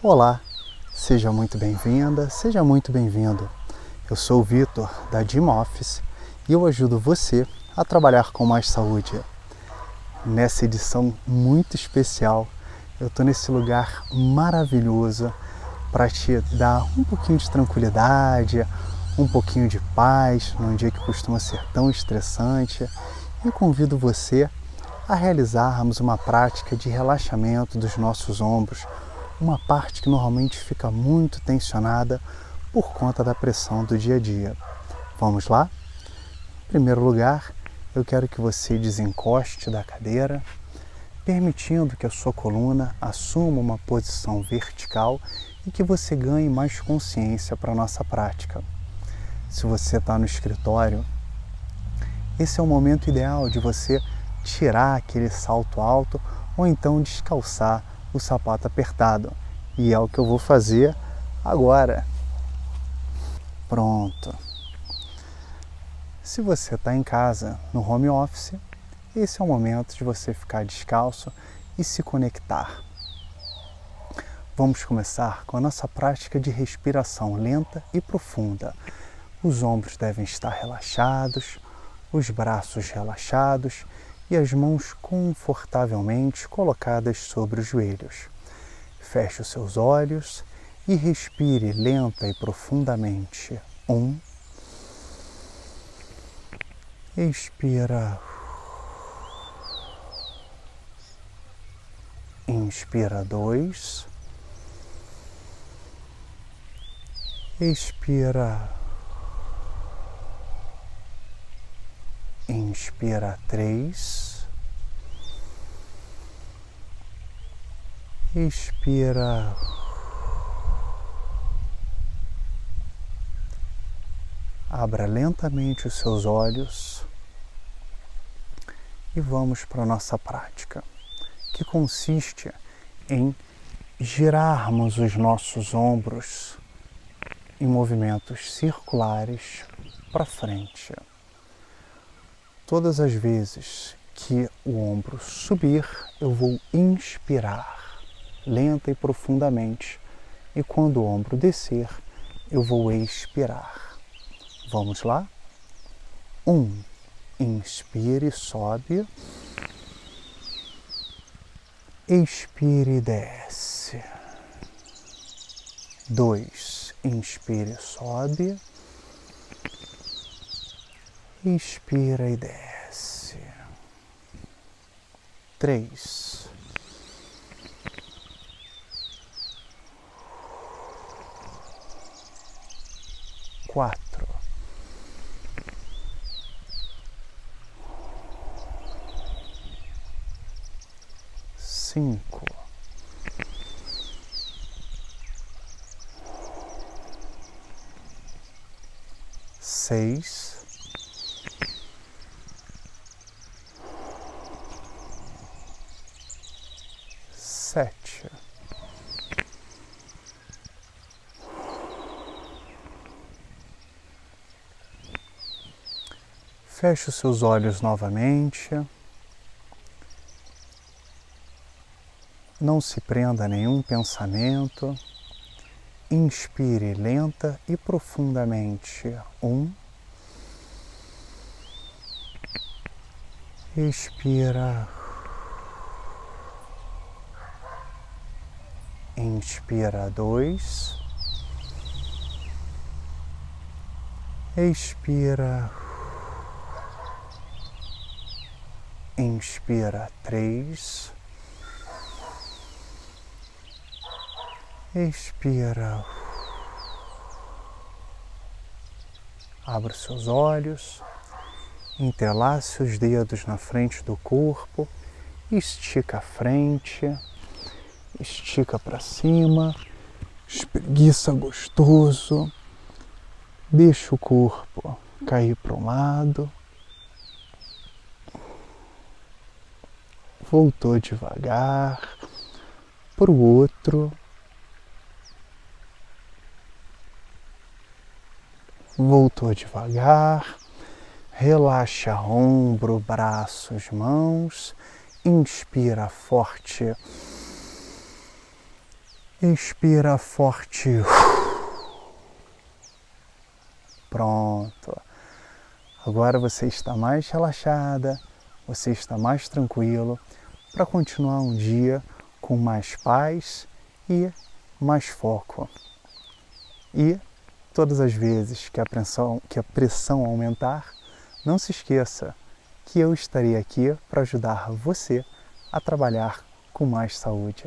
Olá, seja muito bem-vinda, seja muito bem-vindo. Eu sou o Vitor da Gym Office e eu ajudo você a trabalhar com mais saúde. Nessa edição muito especial, eu estou nesse lugar maravilhoso para te dar um pouquinho de tranquilidade, um pouquinho de paz num dia que costuma ser tão estressante e convido você a realizarmos uma prática de relaxamento dos nossos ombros uma parte que normalmente fica muito tensionada por conta da pressão do dia a dia. Vamos lá? Em primeiro lugar, eu quero que você desencoste da cadeira, permitindo que a sua coluna assuma uma posição vertical e que você ganhe mais consciência para a nossa prática. Se você está no escritório, esse é o momento ideal de você tirar aquele salto alto ou então descalçar o sapato apertado. E é o que eu vou fazer agora. Pronto. Se você está em casa, no home office, esse é o momento de você ficar descalço e se conectar. Vamos começar com a nossa prática de respiração lenta e profunda. Os ombros devem estar relaxados, os braços relaxados e as mãos confortavelmente colocadas sobre os joelhos. Feche os seus olhos e respire lenta e profundamente. Um. Expira. Inspira dois. Expira. Inspira três. Expira. Abra lentamente os seus olhos e vamos para a nossa prática, que consiste em girarmos os nossos ombros em movimentos circulares para frente. Todas as vezes que o ombro subir, eu vou inspirar lenta e profundamente, e quando o ombro descer, eu vou expirar. Vamos lá? Um, inspire, sobe. Expire e desce. Dois, inspire, sobe Inspira e desce. Três. Quatro. Cinco. Seis. Sete. Feche os seus olhos novamente. Não se prenda a nenhum pensamento. Inspire lenta e profundamente. Um. Expira. Inspira dois. Expira. Inspira três. Expira. Abra seus olhos, entrelace os dedos na frente do corpo, estica a frente estica para cima, espreguiça gostoso, deixa o corpo cair para um lado, voltou devagar para o outro. Voltou devagar, relaxa ombro, braços, mãos, inspira forte Expira forte. Pronto. Agora você está mais relaxada, você está mais tranquilo para continuar um dia com mais paz e mais foco. E todas as vezes que a pressão, que a pressão aumentar, não se esqueça que eu estarei aqui para ajudar você a trabalhar com mais saúde.